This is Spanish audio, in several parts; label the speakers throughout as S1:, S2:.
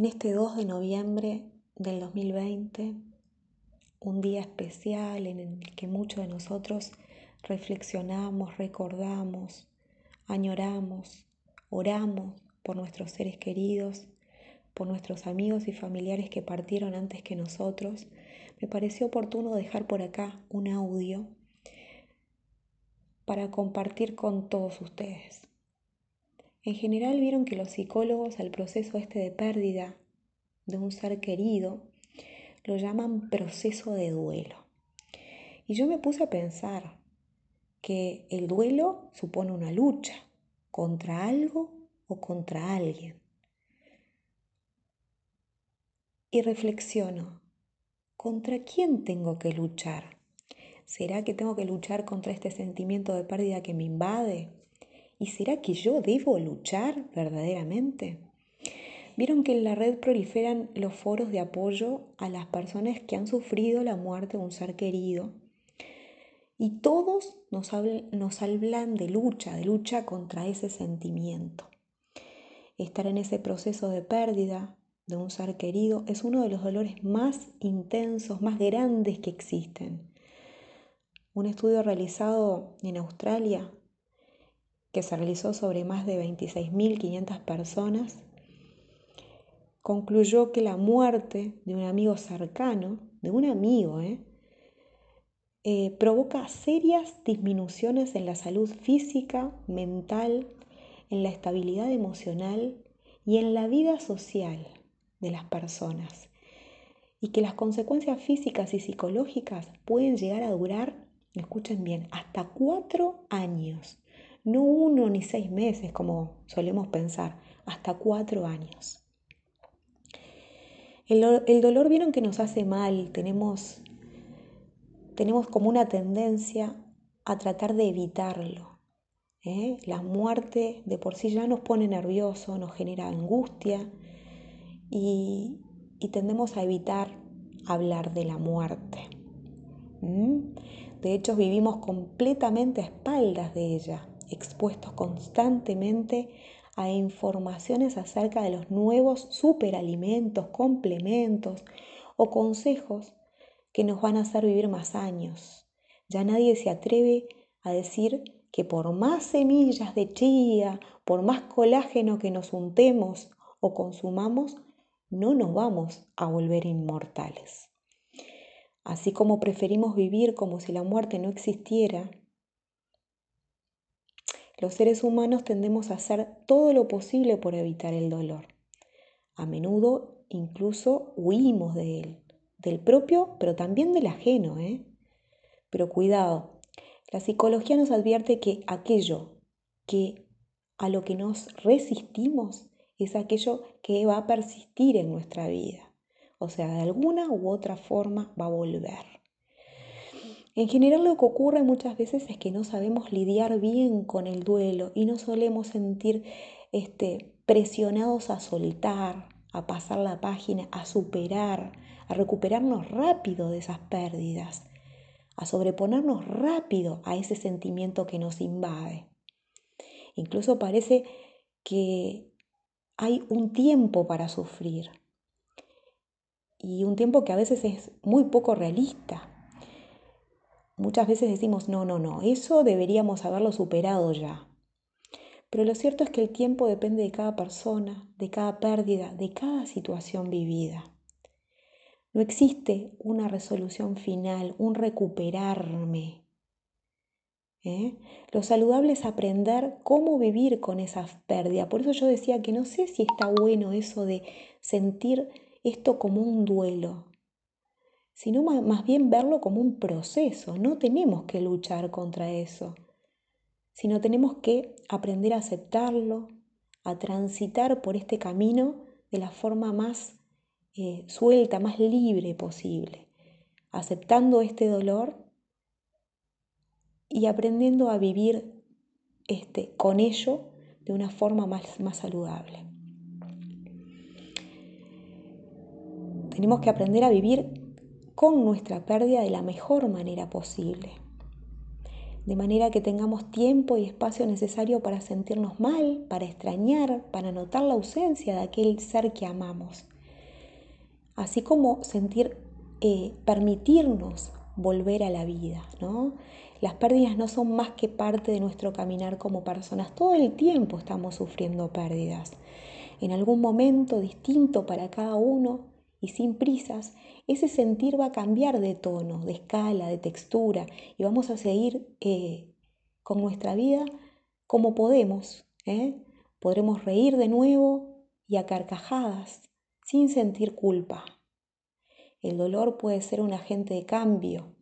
S1: en este 2 de noviembre del 2020, un día especial en el que muchos de nosotros reflexionamos, recordamos, añoramos, oramos por nuestros seres queridos, por nuestros amigos y familiares que partieron antes que nosotros, me pareció oportuno dejar por acá un audio para compartir con todos ustedes. En general vieron que los psicólogos al proceso este de pérdida de un ser querido lo llaman proceso de duelo. Y yo me puse a pensar que el duelo supone una lucha contra algo o contra alguien. Y reflexiono, ¿contra quién tengo que luchar? ¿Será que tengo que luchar contra este sentimiento de pérdida que me invade? ¿Y será que yo debo luchar verdaderamente? Vieron que en la red proliferan los foros de apoyo a las personas que han sufrido la muerte de un ser querido. Y todos nos, hablan, de lucha, de lucha contra ese sentimiento. Estar en ese proceso de pérdida de un ser querido es uno de los dolores más intensos, más grandes que existen. Un estudio realizado en Australia que se realizó sobre más de 26.500 personas, concluyó que la muerte de un amigo cercano, de un amigo, ¿eh? Eh, provoca serias disminuciones en la salud física, mental, en la estabilidad emocional y en la vida social de las personas. Y que las consecuencias físicas y psicológicas pueden llegar a durar, escuchen bien, hasta cuatro años no uno ni seis meses como solemos pensar, hasta cuatro años. El, dolor vieron que nos hace mal, tenemos, tenemos como una tendencia a tratar de evitarlo. ¿eh? La muerte de por sí ya nos pone nervioso, nos genera angustia y, tendemos a evitar hablar de la muerte. De hecho, vivimos completamente a espaldas de ella expuestos constantemente a informaciones acerca de los nuevos superalimentos, complementos o consejos que nos van a hacer vivir más años. Ya nadie se atreve a decir que por más semillas de chía, por más colágeno que nos untemos o consumamos, no nos vamos a volver inmortales. Así como preferimos vivir como si la muerte no existiera, los seres humanos tendemos a hacer todo lo posible por evitar el dolor. A menudo incluso huimos de él, del propio, pero también del ajeno. ¿eh? Pero cuidado, la psicología nos advierte que aquello que a lo que nos resistimos es aquello que va a persistir en nuestra vida. O sea, de alguna u otra forma va a volver. En general lo que ocurre muchas veces es que no sabemos lidiar bien con el duelo y no solemos sentir este, presionados a soltar, a pasar la página, a superar, a recuperarnos rápido de esas pérdidas, a sobreponernos rápido a ese sentimiento que nos invade. Incluso parece que hay un tiempo para sufrir y un tiempo que a veces es muy poco realista Muchas veces decimos, no, no, no, eso deberíamos haberlo superado ya. Pero lo cierto es que el tiempo depende de cada persona, de cada pérdida, de cada situación vivida. No existe una resolución final, un recuperarme. ¿eh? Lo saludable es aprender cómo vivir con esa pérdida. Por eso yo decía que no sé si está bueno eso de sentir esto como un duelo sino más bien verlo como un proceso. No tenemos que luchar contra eso, sino tenemos que aprender a aceptarlo, a transitar por este camino de la forma más eh, suelta, más libre posible, aceptando este dolor y aprendiendo a vivir este, con ello de una forma más, más saludable. Tenemos que aprender a vivir con nuestra pérdida de la mejor manera posible. de manera que tengamos tiempo y espacio necesario para sentirnos mal, para extrañar, para notar la ausencia de aquel ser que amamos. Así como sentir, eh, permitirnos volver a la vida, ¿no? Las pérdidas no son más que parte de nuestro caminar como personas. Todo el tiempo estamos sufriendo pérdidas. En algún momento distinto para cada uno y sin prisas, ese sentir va a cambiar de tono, de escala, de textura y vamos a seguir eh, con nuestra vida como podemos. ¿eh? Podremos reír de nuevo y a carcajadas sin sentir culpa. El dolor puede ser un agente de cambio,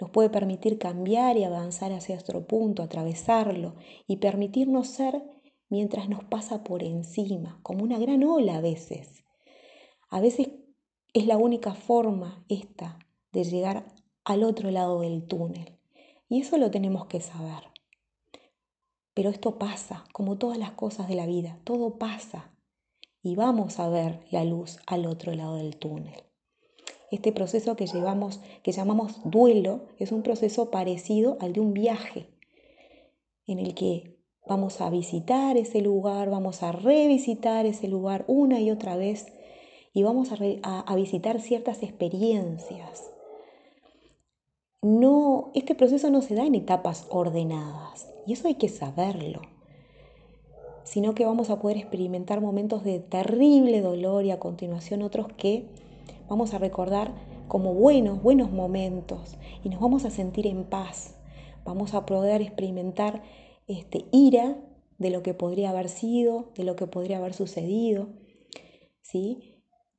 S1: nos puede permitir cambiar y avanzar hacia otro punto, atravesarlo y permitirnos ser mientras nos pasa por encima, como una gran ola a veces. A veces es la única forma esta de llegar al otro lado del túnel. Y eso lo tenemos que saber. Pero esto pasa, como todas las cosas de la vida, todo pasa. Y vamos a ver la luz al otro lado del túnel. Este proceso que llevamos, que llamamos duelo, es un proceso parecido al de un viaje, en el que vamos a visitar ese lugar, vamos a revisitar ese lugar una y otra vez y vamos a, visitar ciertas experiencias. No, este proceso no se da en etapas ordenadas y eso hay que saberlo, sino que vamos a poder experimentar momentos de terrible dolor y a continuación otros que vamos a recordar como buenos, buenos momentos y nos vamos a sentir en paz. Vamos a poder experimentar este, ira de lo que podría haber sido, de lo que podría haber sucedido, ¿sí?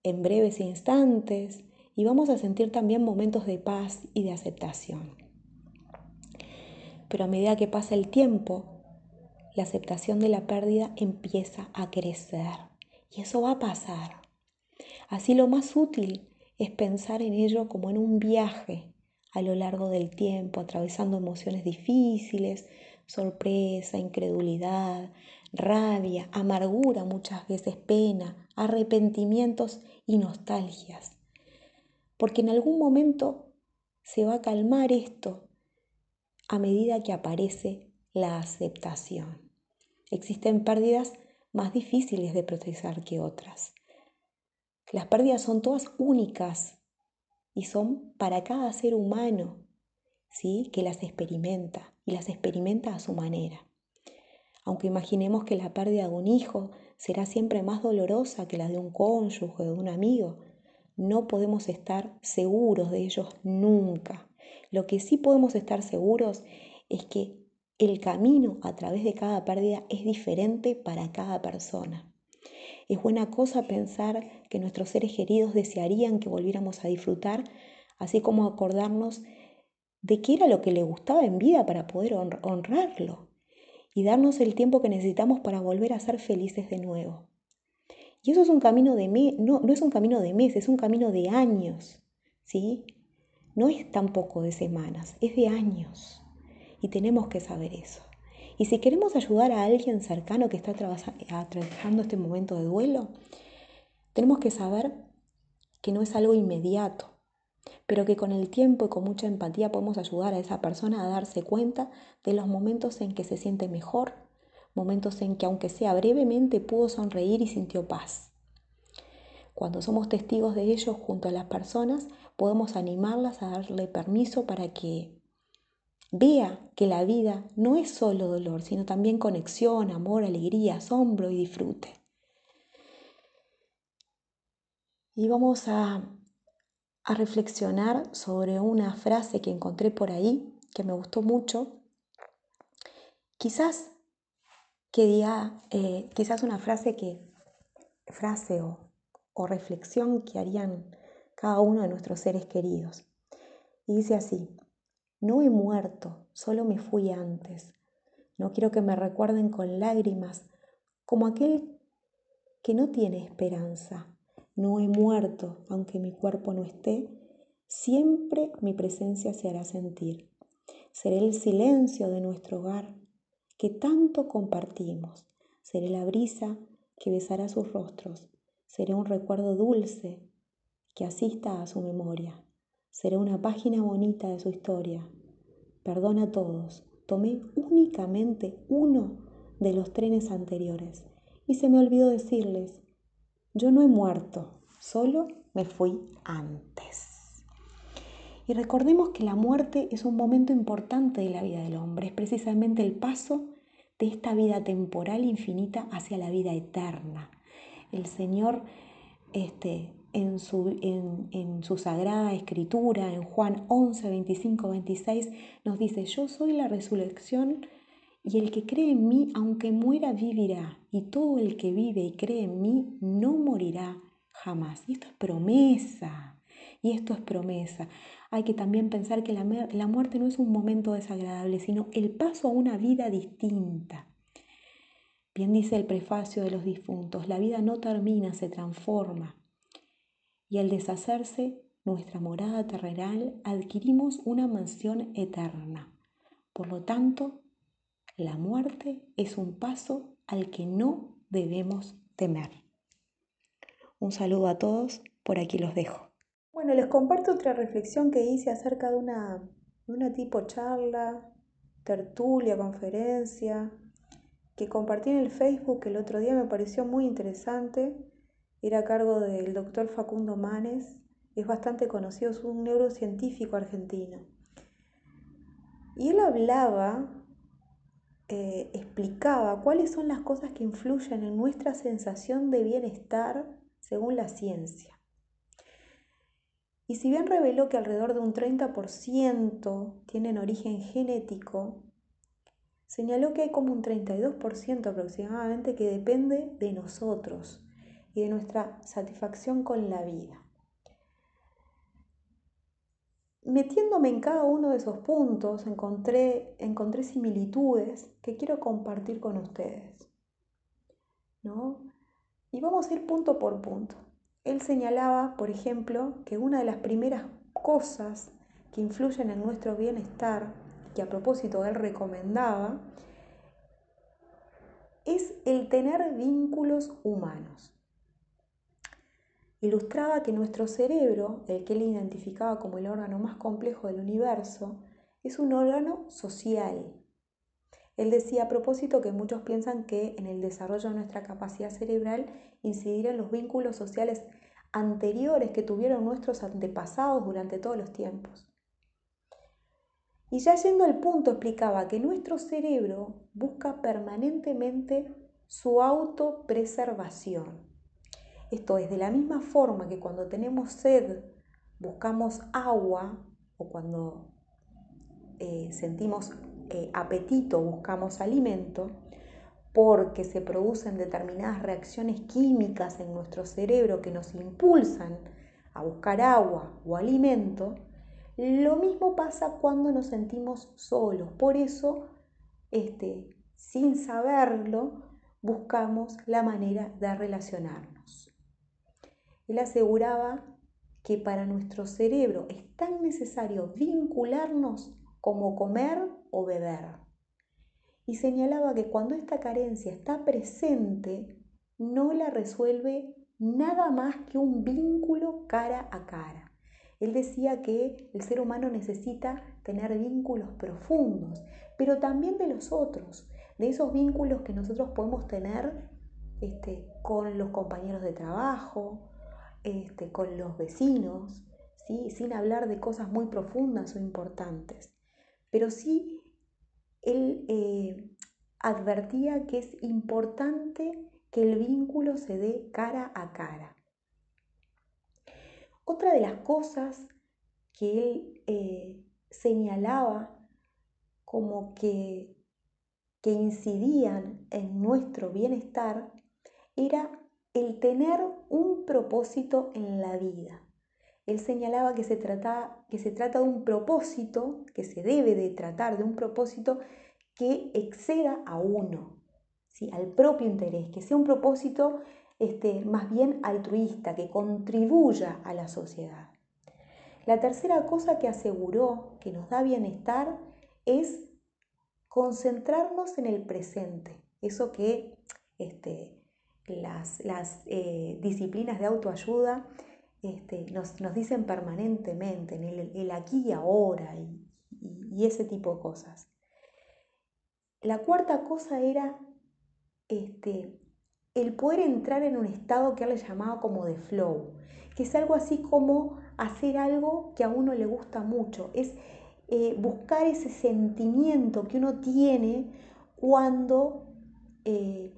S1: En breves instantes y vamos a sentir también momentos de paz y de aceptación. Pero a medida que pasa el tiempo, la aceptación de la pérdida empieza a crecer y eso va a pasar. Así lo más útil es pensar en ello como en un viaje a lo largo del tiempo, atravesando emociones difíciles, sorpresa, incredulidad, rabia, amargura, muchas veces pena, arrepentimientos y nostalgias. Porque en algún momento se va a calmar esto a medida que aparece la aceptación. Existen pérdidas más difíciles de procesar que otras. Las pérdidas son todas únicas y son para cada ser humano, ¿sí? Que las experimenta y las experimenta a su manera. Aunque imaginemos que la pérdida de un hijo será siempre más dolorosa que la de un cónyuge o de un amigo, no podemos estar seguros de ellos nunca. Lo que sí podemos estar seguros es que el camino a través de cada pérdida es diferente para cada persona. Es buena cosa pensar que nuestros seres queridos desearían que volviéramos a disfrutar, así como acordarnos de qué era lo que le gustaba en vida para poder honrarlo y darnos el tiempo que necesitamos para volver a ser felices de nuevo. Y eso es un camino de no, no es un camino de meses, es un camino de años, ¿sí? No es tampoco de semanas, es de años. Y tenemos que saber eso. Y si queremos ayudar a alguien cercano que está atravesando este momento de duelo, tenemos que saber que no es algo inmediato, pero que con el tiempo y con mucha empatía podemos ayudar a esa persona a darse cuenta de los momentos en que se siente mejor, momentos en que aunque sea brevemente pudo sonreír y sintió paz. Cuando somos testigos de ello junto a las personas, podemos animarlas a darle permiso para que Vea que la vida no es solo dolor, sino también conexión, amor, alegría, asombro y disfrute. Y vamos a, a reflexionar sobre una frase que encontré por ahí, que me gustó mucho. Quizás que eh, quizás una frase que, frase o, o reflexión que harían cada uno de nuestros seres queridos. Y dice así, no he muerto, solo me fui antes. No quiero que me recuerden con lágrimas como aquel que no tiene esperanza. No he muerto, aunque mi cuerpo no esté, siempre mi presencia se hará sentir. Seré el silencio de nuestro hogar que tanto compartimos. Seré la brisa que besará sus rostros. Seré un recuerdo dulce que asista a su memoria. Seré una página bonita de su historia. perdona a todos. Tomé únicamente uno de los trenes anteriores y se me olvidó decirles, yo no he muerto, solo me fui antes. Y recordemos que la muerte es un momento importante de la vida del hombre, es precisamente el paso de esta vida temporal infinita hacia la vida eterna. El Señor este, en, su, en, su sagrada escritura, en Juan 11, 25, 26, nos dice, yo soy la resurrección y el que cree en mí, aunque muera, vivirá. Y todo el que vive y cree en mí, no morirá jamás. Y esto es promesa. Y esto es promesa. Hay que también pensar que la, la muerte no es un momento desagradable, sino el paso a una vida distinta. Bien dice el prefacio de los difuntos, la vida no termina, se transforma. Y al deshacerse nuestra morada terrenal, adquirimos una mansión eterna. Por lo tanto, la muerte es un paso al que no debemos temer. Un saludo a todos, por aquí los dejo. Bueno, les comparto otra reflexión que hice acerca de una, una tipo charla, tertulia, conferencia, que compartí en el Facebook el otro día, me pareció muy interesante. Era a cargo del doctor Facundo Manes, es bastante conocido, es un neurocientífico argentino. Y él hablaba, eh, explicaba cuáles son las cosas que influyen en nuestra sensación de bienestar según la ciencia. Y si bien reveló que alrededor de un 30% tienen origen genético, señaló que hay como un 32% aproximadamente que depende de nosotros y de nuestra satisfacción con la vida. Metiéndome en cada uno de esos puntos, encontré, encontré similitudes que quiero compartir con ustedes. ¿no? Y vamos a ir punto por punto. Él señalaba, por ejemplo, que una de las primeras cosas que influyen en nuestro bienestar que a propósito él recomendaba, es el tener vínculos humanos. Ilustraba que nuestro cerebro, el que él identificaba como el órgano más complejo del universo, es un órgano social. Él decía a propósito que muchos piensan que en el desarrollo de nuestra capacidad cerebral incidirán los vínculos sociales anteriores que tuvieron nuestros antepasados durante todos los tiempos. Y ya yendo al punto, explicaba que nuestro cerebro busca permanentemente su autopreservación. Esto es, de la misma forma que cuando tenemos sed buscamos agua o cuando eh, sentimos eh, apetito buscamos alimento, porque se producen determinadas reacciones químicas en nuestro cerebro que nos impulsan a buscar agua o alimento, lo mismo pasa cuando nos sentimos solos. Por eso, este, sin saberlo, buscamos la manera de relacionarnos. Él aseguraba que para nuestro cerebro es tan necesario vincularnos como comer o beber. Y señalaba que cuando esta carencia está presente, no la resuelve nada más que un vínculo cara a cara. Él decía que el ser humano necesita tener vínculos profundos, pero también de los otros, de esos vínculos que nosotros podemos tener este, con los compañeros de trabajo, este, con los vecinos, ¿sí? sin hablar de cosas muy profundas o importantes. Pero sí, él eh, advertía que es importante que el vínculo se dé cara a cara. Otra de las cosas que él eh, señalaba como que, que incidían en nuestro bienestar era el tener un propósito en la vida. Él señalaba que se, trata, que se trata de un propósito, que se debe de tratar de un propósito que exceda a uno, ¿sí? al propio interés, que sea un propósito este, más bien altruista, que contribuya a la sociedad. La tercera cosa que aseguró que nos da bienestar es concentrarnos en el presente, eso que este, las, eh, disciplinas de autoayuda este, nos, dicen permanentemente, en el, aquí y ahora, y, y ese tipo de cosas. La cuarta cosa era este, el poder entrar en un estado que él le llamaba como de flow, que es algo así como hacer algo que a uno le gusta mucho, es eh, buscar ese sentimiento que uno tiene cuando, eh,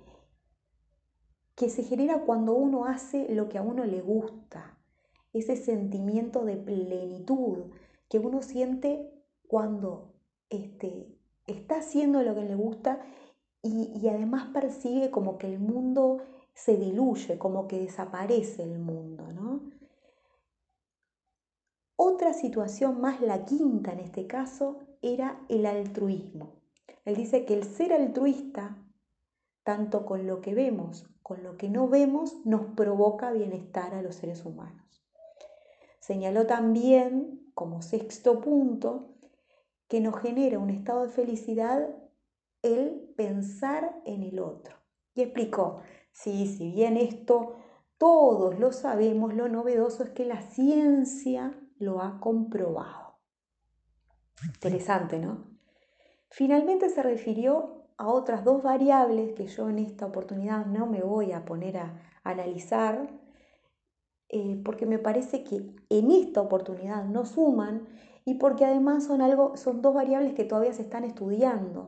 S1: que se genera cuando uno hace lo que a uno le gusta, ese sentimiento de plenitud que uno siente cuando este, está haciendo lo que le gusta y, además percibe como que el mundo se diluye, como que desaparece el mundo, ¿no? Otra situación más, la quinta en este caso, era el altruismo. Él dice que el ser altruista, tanto con lo que vemos, con lo que no vemos, nos provoca bienestar a los seres humanos. Señaló también, como sexto punto, que nos genera un estado de felicidad el pensar en el otro. Y explicó, sí, si bien esto todos lo sabemos, lo novedoso es que la ciencia lo ha comprobado. Interesante, ¿no? Finalmente se refirió a otras dos variables que yo en esta oportunidad no me voy a poner a analizar, eh, porque me parece que en esta oportunidad no suman y porque además son, algo, son dos variables que todavía se están estudiando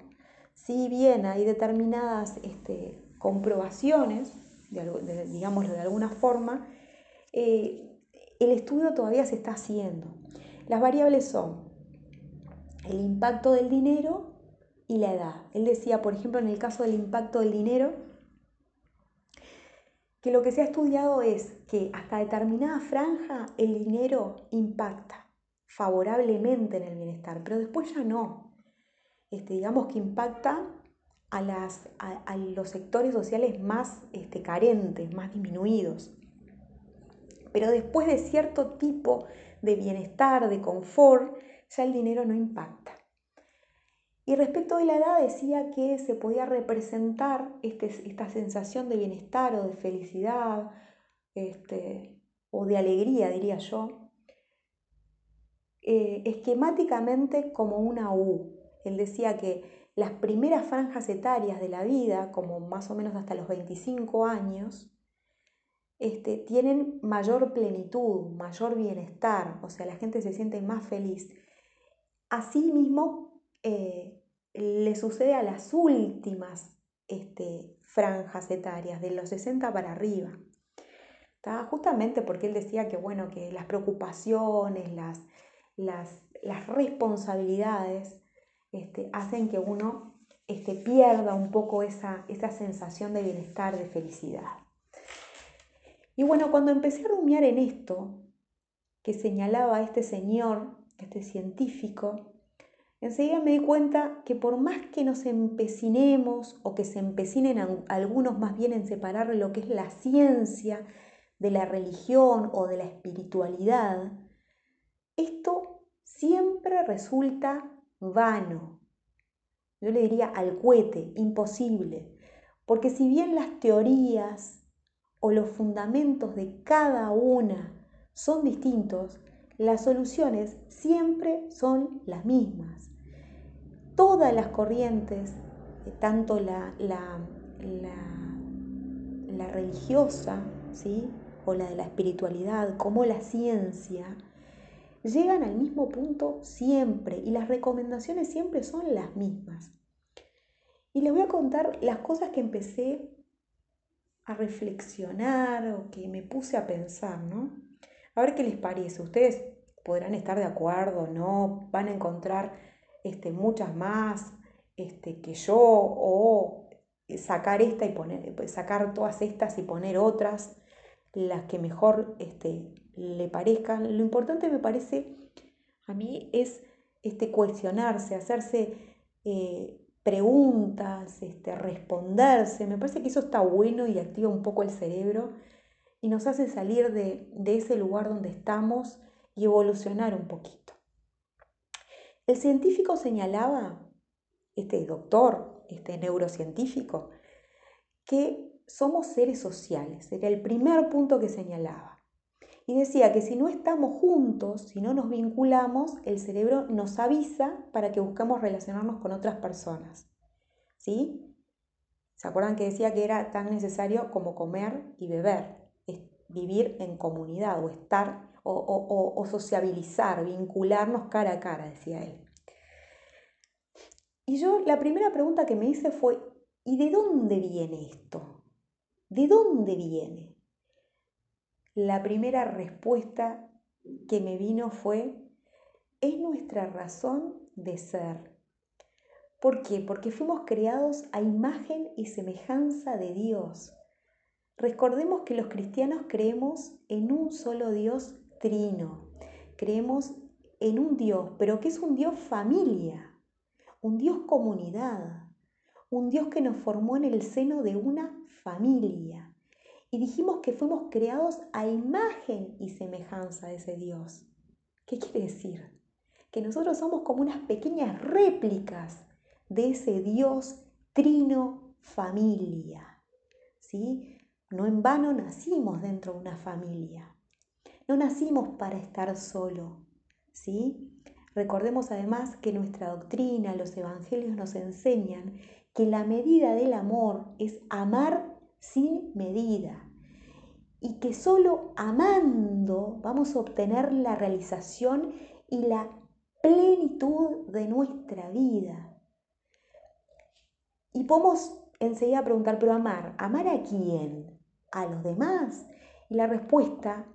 S1: si bien hay determinadas este, comprobaciones, digámoslo de alguna forma, eh, el estudio todavía se está haciendo. Las variables son el impacto del dinero y la edad. Él decía, por ejemplo, en el caso del impacto del dinero, que lo que se ha estudiado es que hasta determinada franja el dinero impacta favorablemente en el bienestar, pero después ya no. Este, digamos que impacta a, los sectores sociales más este, carentes, más disminuidos. Pero después de cierto tipo de bienestar, de confort, ya el dinero no impacta. Y respecto de la edad decía que se podía representar este, esta sensación de bienestar o de felicidad o de alegría, diría yo, eh, esquemáticamente como una U, él decía que las primeras franjas etarias de la vida, como más o menos hasta los 25 años, este, tienen mayor plenitud, mayor bienestar, o sea, la gente se siente más feliz. Asimismo, eh, le sucede a las últimas este, franjas etarias, de los 60 para arriba. Justamente porque él decía que, bueno, que las preocupaciones, las, las, las responsabilidades este, hacen que uno este, pierda un poco esa, esa sensación de bienestar, de felicidad. Y bueno, cuando empecé a rumiar en esto, que señalaba este señor, este científico, enseguida me di cuenta que por más que nos empecinemos o que se empecinen algunos más bien en separar lo que es la ciencia de la religión o de la espiritualidad, esto siempre resulta vano. Yo le diría al cohete, imposible. Porque si bien las teorías o los fundamentos de cada una son distintos, las soluciones siempre son las mismas. Todas las corrientes, eh, tanto la, la, la, religiosa, ¿sí? o la de la espiritualidad, como la ciencia, llegan al mismo punto siempre y las recomendaciones siempre son las mismas. Y les voy a contar las cosas que empecé a reflexionar o que me puse a pensar, ¿no? A ver qué les parece. Ustedes podrán estar de acuerdo, ¿no? Van a encontrar este, muchas más este, que yo o sacar esta y poner, sacar todas estas y poner otras, las que mejor este, le parezca. Lo importante me parece a mí es este, cuestionarse, hacerse eh, preguntas, este, responderse. Me parece que eso está bueno y activa un poco el cerebro y nos hace salir de, de ese lugar donde estamos y evolucionar un poquito. El científico señalaba, este doctor, este neurocientífico, que somos seres sociales. Era el primer punto que señalaba. Y decía que si no estamos juntos, si no nos vinculamos, el cerebro nos avisa para que busquemos relacionarnos con otras personas. ¿Sí? ¿Se acuerdan que decía que era tan necesario como comer y beber? Vivir en comunidad o estar o, o sociabilizar, vincularnos cara a cara, decía él. Y yo la primera pregunta que me hice fue, ¿y de dónde viene esto? ¿De dónde viene? La primera respuesta que me vino fue, es nuestra razón de ser. ¿Por qué? Porque fuimos creados a imagen y semejanza de Dios. Recordemos que los cristianos creemos en un solo Dios trino. Creemos en un Dios, pero que es un Dios familia un Dios comunidad, un Dios que nos formó en el seno de una familia. Y dijimos que fuimos creados a imagen y semejanza de ese Dios. ¿Qué quiere decir? Que nosotros somos como unas pequeñas réplicas de ese Dios trino familia. ¿Sí? No en vano nacimos dentro de una familia. No nacimos para estar solo, ¿sí? Recordemos además que nuestra doctrina, los evangelios nos enseñan que la medida del amor es amar sin medida y que solo amando vamos a obtener la realización y la plenitud de nuestra vida. Y podemos enseguida preguntar, pero amar, ¿amar a quién? ¿A los demás? Y la respuesta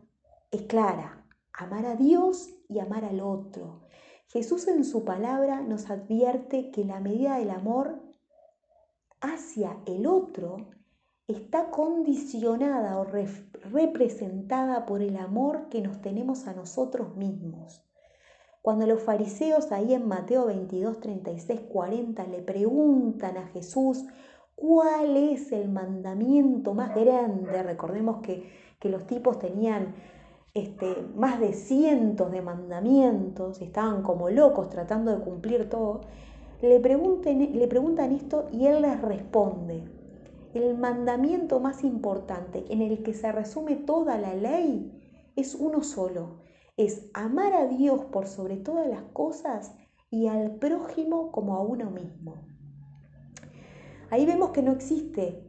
S1: es clara, amar a Dios y amar al otro. Jesús en su palabra nos advierte que la medida del amor hacia el otro está condicionada o representada por el amor que nos tenemos a nosotros mismos. Cuando los fariseos ahí en Mateo 22, 36, 40 le preguntan a Jesús cuál es el mandamiento más grande, recordemos que, que los tipos tenían este, más de cientos de mandamientos, estaban como locos tratando de cumplir todo, le, le preguntan esto y él les responde, el mandamiento más importante en el que se resume toda la ley es uno solo, es amar a Dios por sobre todas las cosas y al prójimo como a uno mismo. Ahí vemos que no existe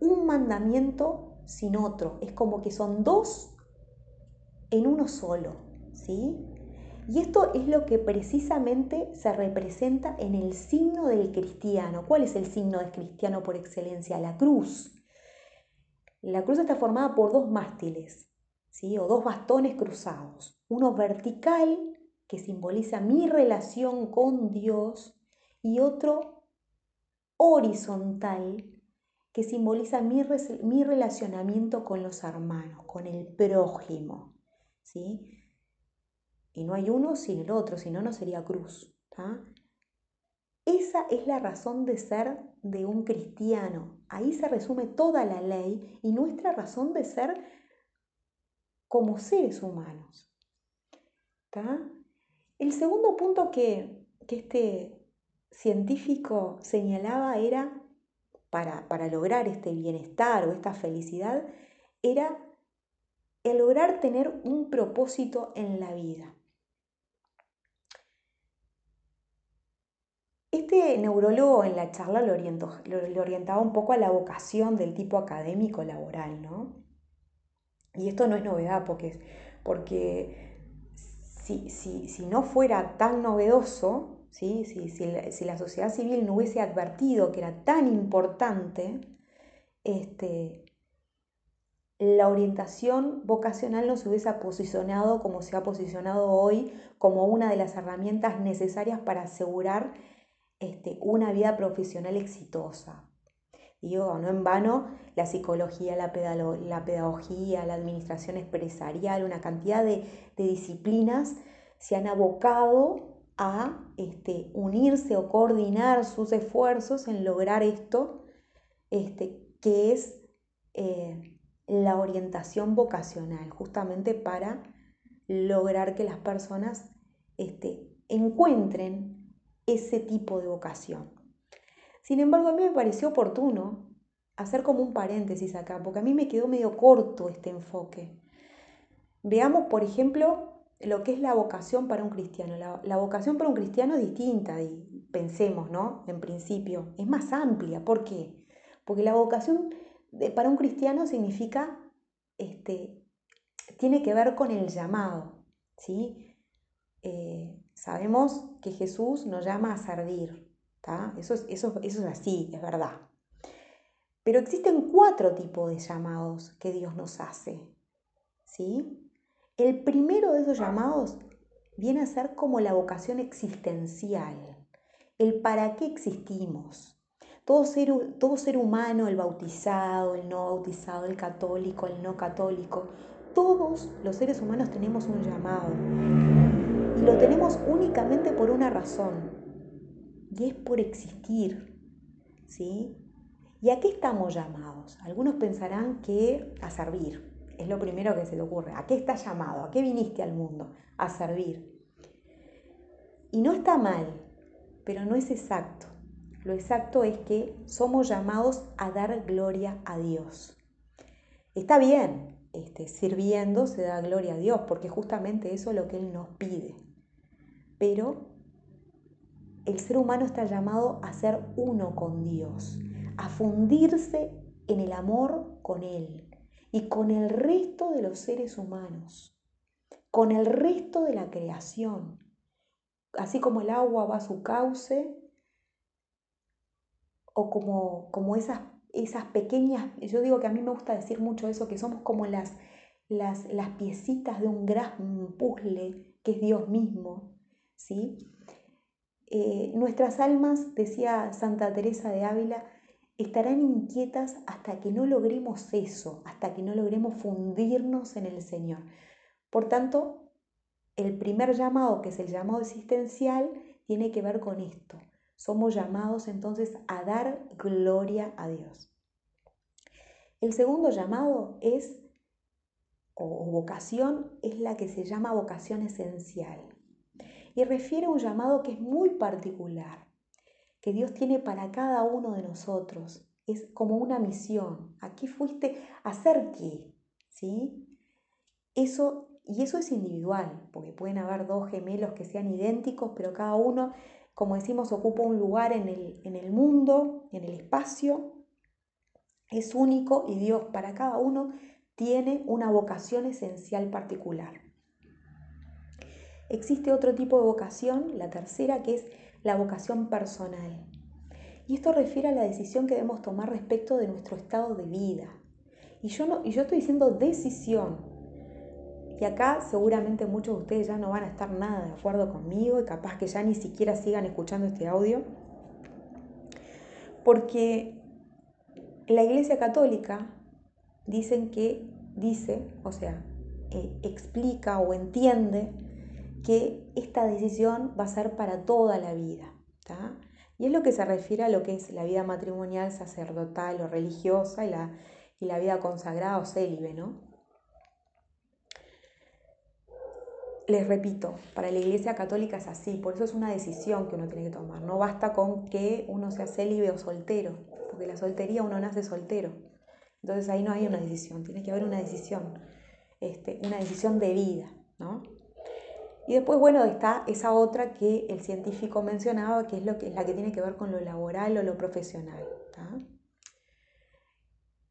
S1: un mandamiento sin otro, es como que son dos en uno solo, ¿sí? Y esto es lo que precisamente se representa en el signo del cristiano. ¿Cuál es el signo del cristiano por excelencia? La cruz. La cruz está formada por dos mástiles, ¿sí? o dos bastones cruzados. Uno vertical, que simboliza mi relación con Dios, y otro horizontal, que simboliza mi, mi relacionamiento con los hermanos, con el prójimo. ¿sí? Y no hay uno sin el otro, si no, no sería cruz. Esa es la razón de ser de un cristiano. Ahí se resume toda la ley y nuestra razón de ser como seres humanos. El segundo punto que, este científico señalaba era, para, para lograr este bienestar o esta felicidad, era el lograr tener un propósito en la vida. Este neurólogo en la charla lo, orientaba un poco a la vocación del tipo académico laboral, ¿no? Y esto no es novedad porque, porque si, si, no fuera tan novedoso, ¿sí? Si, si, la, sociedad civil no hubiese advertido que era tan importante, este, la orientación vocacional no se hubiese posicionado como se ha posicionado hoy como una de las herramientas necesarias para asegurar este, una vida profesional exitosa. Digo, no en vano, la psicología, la, pedagogía, la administración empresarial, una cantidad de, disciplinas se han abocado a este, unirse o coordinar sus esfuerzos en lograr esto, este, que es eh, la orientación vocacional, justamente para lograr que las personas este, encuentren ese tipo de vocación. Sin embargo, a mí me pareció oportuno hacer como un paréntesis acá, porque a mí me quedó medio corto este enfoque. Veamos, por ejemplo, lo que es la vocación para un cristiano. La, vocación para un cristiano es distinta, y pensemos, ¿no? En principio, es más amplia. ¿Por qué? Porque la vocación para un cristiano significa, este, tiene que ver con el llamado, ¿sí? Eh, sabemos que Jesús nos llama a servir, Eso eso, eso es así, es verdad. Pero existen cuatro tipos de llamados que Dios nos hace, ¿sí? El primero de esos llamados viene a ser como la vocación existencial, el para qué existimos. Todo ser, humano, el bautizado, el no bautizado, el católico, el no católico, todos los seres humanos tenemos un llamado. Y lo tenemos únicamente por una razón, y es por existir. ¿Sí? ¿Y a qué estamos llamados? Algunos pensarán que a servir, es lo primero que se te ocurre. ¿A qué estás llamado? ¿A qué viniste al mundo? A servir. Y no está mal, pero no es exacto. Lo exacto es que somos llamados a dar gloria a Dios. Está bien, este, sirviendo se da gloria a Dios, porque justamente eso es lo que Él nos pide. Pero el ser humano está llamado a ser uno con Dios, a fundirse en el amor con Él, y con el resto de los seres humanos, con el resto de la creación. Así como el agua va a su cauce, o como, como esas, esas pequeñas, yo digo que a mí me gusta decir mucho eso, que somos como las, las, las piecitas de un gran puzzle que es Dios mismo, ¿sí? Eh, nuestras almas, decía Santa Teresa de Ávila, estarán inquietas hasta que no logremos eso, hasta que no logremos fundirnos en el Señor. Por tanto, el primer llamado, que es el llamado existencial, tiene que ver con esto. Somos llamados entonces a dar gloria a Dios. El segundo llamado es, o vocación, es la que se llama vocación esencial. Y refiere a un llamado que es muy particular que Dios tiene para cada uno de nosotros. Es como una misión. Aquí fuiste hacer qué, ¿sí? Eso, y eso es individual, porque pueden haber dos gemelos que sean idénticos, pero cada uno, como decimos, ocupa un lugar en el, en el mundo, en el espacio. Es único y Dios para cada uno tiene una vocación esencial particular. Existe otro tipo de vocación, la tercera, que es la vocación personal. Y esto refiere a la decisión que debemos tomar respecto de nuestro estado de vida. Y yo, no, y yo estoy diciendo decisión. Y acá seguramente muchos de ustedes ya no van a estar nada de acuerdo conmigo y capaz que ya ni siquiera sigan escuchando este audio. Porque la Iglesia Católica dicen que dice, o sea, eh, explica o entiende que esta decisión va a ser para toda la vida. Y es lo que se refiere a lo que es la vida matrimonial, sacerdotal o religiosa y la, y la vida consagrada o célibe, ¿no? Les repito, para la Iglesia Católica es así, por eso es una decisión que uno tiene que tomar. No basta con que uno sea célibe o soltero, porque la soltería uno nace soltero. Entonces ahí no hay una decisión, tiene que haber una decisión, este, una decisión de vida, ¿no? Y después, bueno, está esa otra que el científico mencionaba, que es, lo que, es la que tiene que ver con lo laboral o lo profesional.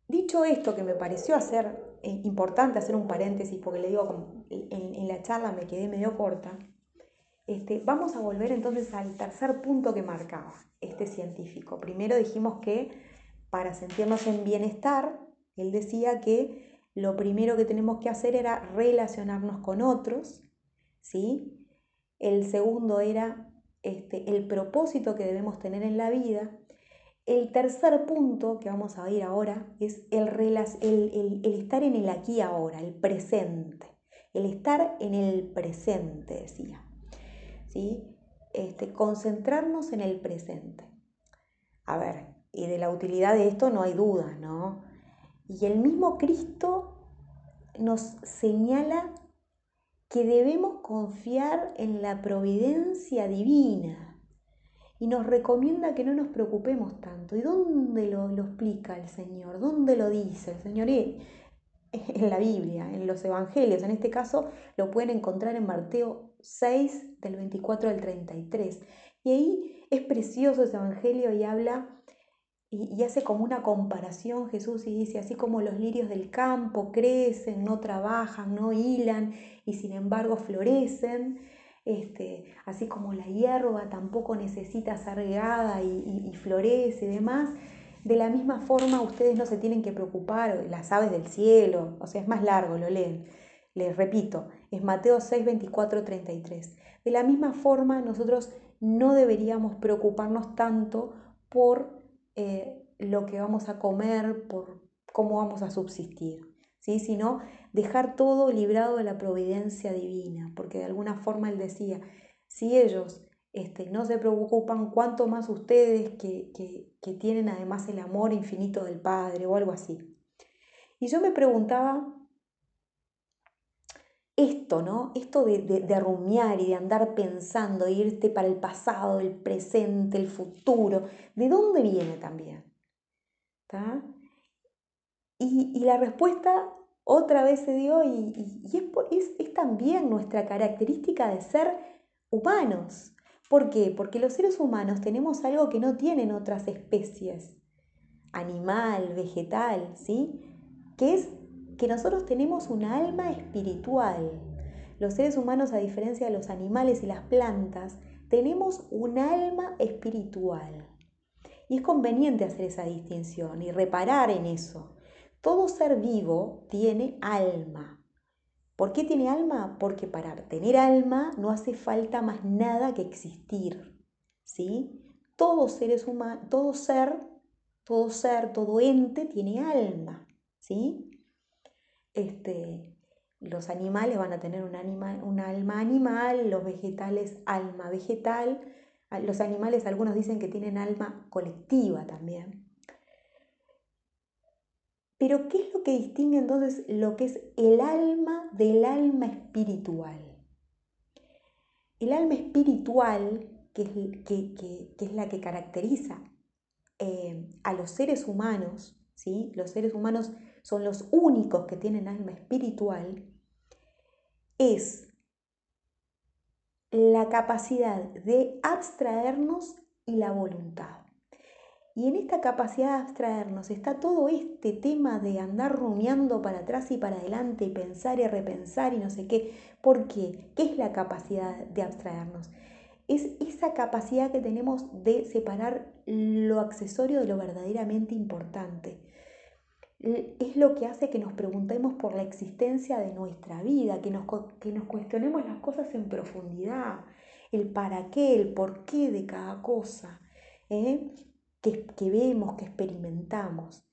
S1: Dicho esto, que me pareció hacer eh, importante hacer un paréntesis, porque le digo, en, la charla me quedé medio corta, este, vamos a volver entonces al tercer punto que marcaba este científico. Primero dijimos que para sentirnos en bienestar, él decía que lo primero que tenemos que hacer era relacionarnos con otros, ¿sí? El segundo era este, el propósito que debemos tener en la vida. El tercer punto que vamos a ir ahora es el, el, el estar en el aquí ahora, el presente. El estar en el presente, decía. ¿Sí? Este, concentrarnos en el presente. A ver, y de la utilidad de esto no hay duda, ¿no? Y el mismo Cristo nos señala que debemos confiar en la providencia divina y nos recomienda que no nos preocupemos tanto. ¿Y dónde lo, explica el Señor? ¿Dónde lo dice el Señor? en en la Biblia, en los Evangelios. En este caso lo pueden encontrar en Mateo 6, del 24 al 33. Y ahí es precioso ese Evangelio y habla y, hace como una comparación Jesús y dice, así como los lirios del campo crecen, no trabajan, no hilan y sin embargo florecen, este, así como la hierba tampoco necesita ser regada y, y, florece y demás, de la misma forma ustedes no se tienen que preocupar, las aves del cielo, o sea, es más largo, lo leen. Les repito, es Mateo 6, 24, 33. De la misma forma, nosotros no deberíamos preocuparnos tanto por eh, lo que vamos a comer, por cómo vamos a subsistir, ¿sí? sino dejar todo librado de la providencia divina, porque de alguna forma él decía, si ellos este, no se preocupan, cuánto más ustedes que, que tienen además el amor infinito del Padre o algo así. Y yo me preguntaba esto, ¿no? Esto de, de, rumiar y de andar pensando, irte para el pasado, el presente, el futuro, ¿de dónde viene también? Y, la respuesta otra vez se dio y, es, es, también nuestra característica de ser humanos. ¿Por qué? Porque los seres humanos tenemos algo que no tienen otras especies, animal, vegetal, ¿sí? Que es que nosotros tenemos un alma espiritual. Los seres humanos, a diferencia de los animales y las plantas, tenemos un alma espiritual. Y es conveniente hacer esa distinción y reparar en eso. Todo ser vivo tiene alma. ¿Por qué tiene alma? Porque para tener alma no hace falta más nada que existir. ¿Sí? Todo, seres todo ser, todo ser, todo ente tiene alma. ¿Sí? Este, los animales van a tener un, un alma animal, los vegetales alma vegetal, los animales algunos dicen que tienen alma colectiva también. Pero ¿qué es lo que distingue entonces lo que es el alma del alma espiritual? El alma espiritual, que es, que, es la que caracteriza eh, a los seres humanos, ¿sí? los seres humanos son los únicos que tienen alma espiritual, es la capacidad de abstraernos y la voluntad. Y en esta capacidad de abstraernos está todo este tema de andar rumiando para atrás y para adelante y pensar y repensar y no sé qué. ¿Por qué? ¿Qué es la capacidad de abstraernos? Es esa capacidad que tenemos de separar lo accesorio de lo verdaderamente importante es lo que hace que nos preguntemos por la existencia de nuestra vida, que nos, que nos cuestionemos las cosas en profundidad, el para qué, el por qué de cada cosa, ¿eh? que, que vemos, que experimentamos.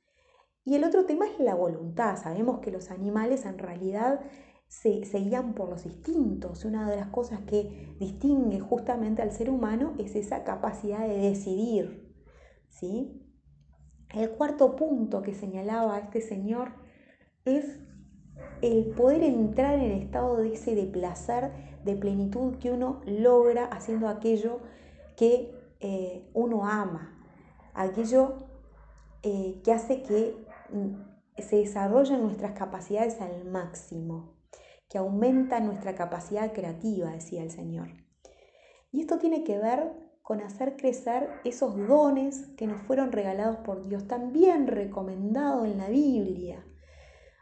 S1: Y el otro tema es la voluntad. Sabemos que los animales en realidad se, se, guían por los instintos. Una de las cosas que distingue justamente al ser humano es esa capacidad de decidir. ¿sí? El cuarto punto que señalaba este señor es el poder entrar en el estado de ese de placer, de plenitud que uno logra haciendo aquello que eh, uno ama, aquello eh, que hace que mm, se desarrollen nuestras capacidades al máximo, que aumenta nuestra capacidad creativa, decía el Señor. Y esto tiene que ver con hacer crecer esos dones que nos fueron regalados por Dios, también recomendado en la Biblia.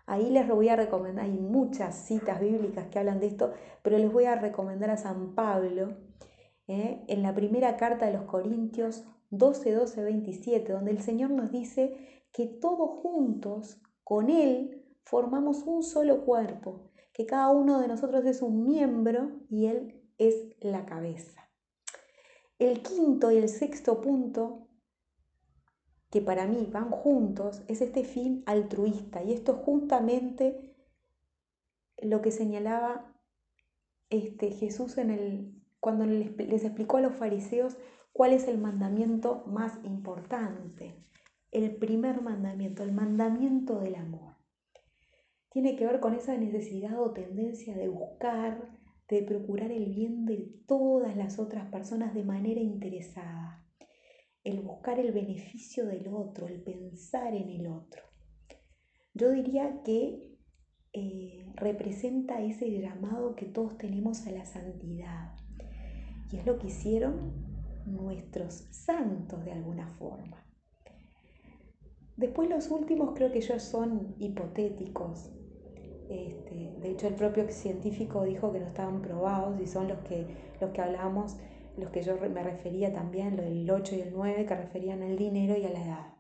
S1: Ahí les voy a recomendar, hay muchas citas bíblicas que hablan de esto, pero les voy a recomendar a San Pablo ¿eh? en la primera carta de los Corintios 12, 12, 27, donde el Señor nos dice que todos juntos, con Él, formamos un solo cuerpo, que cada uno de nosotros es un miembro y Él es la cabeza. El quinto y el sexto punto, que para mí van juntos, es este fin altruista. Y esto es justamente lo que señalaba este, Jesús en el, cuando les, les explicó a los fariseos cuál es el mandamiento más importante. El primer mandamiento, el mandamiento del amor. Tiene que ver con esa necesidad o tendencia de buscar, de procurar el bien de todas las otras personas de manera interesada, el buscar el beneficio del otro, el pensar en el otro. Yo diría que eh, representa ese llamado que todos tenemos a la santidad. Y es lo que hicieron nuestros santos de alguna forma. Después los últimos creo que ellos son hipotéticos. Este, de hecho, el propio científico dijo que no estaban probados y son los que, los que hablábamos, los que yo me refería también, lo del 8 y el 9, que referían al dinero y a la edad.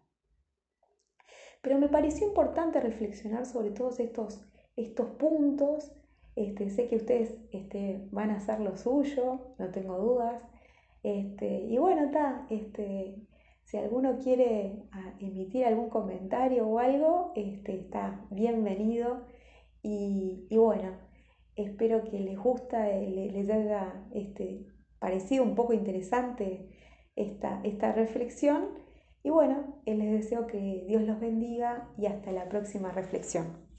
S1: Pero me pareció importante reflexionar sobre todos estos, estos puntos. Este, sé que ustedes este, van a hacer lo suyo, no tengo dudas. Y bueno, está, si alguno quiere ah, emitir algún comentario o algo, está bienvenido. Y, bueno, espero que les gusta, eh, les, haya este, parecido un poco interesante esta, esta reflexión. Y bueno, les deseo que Dios los bendiga y hasta la próxima reflexión.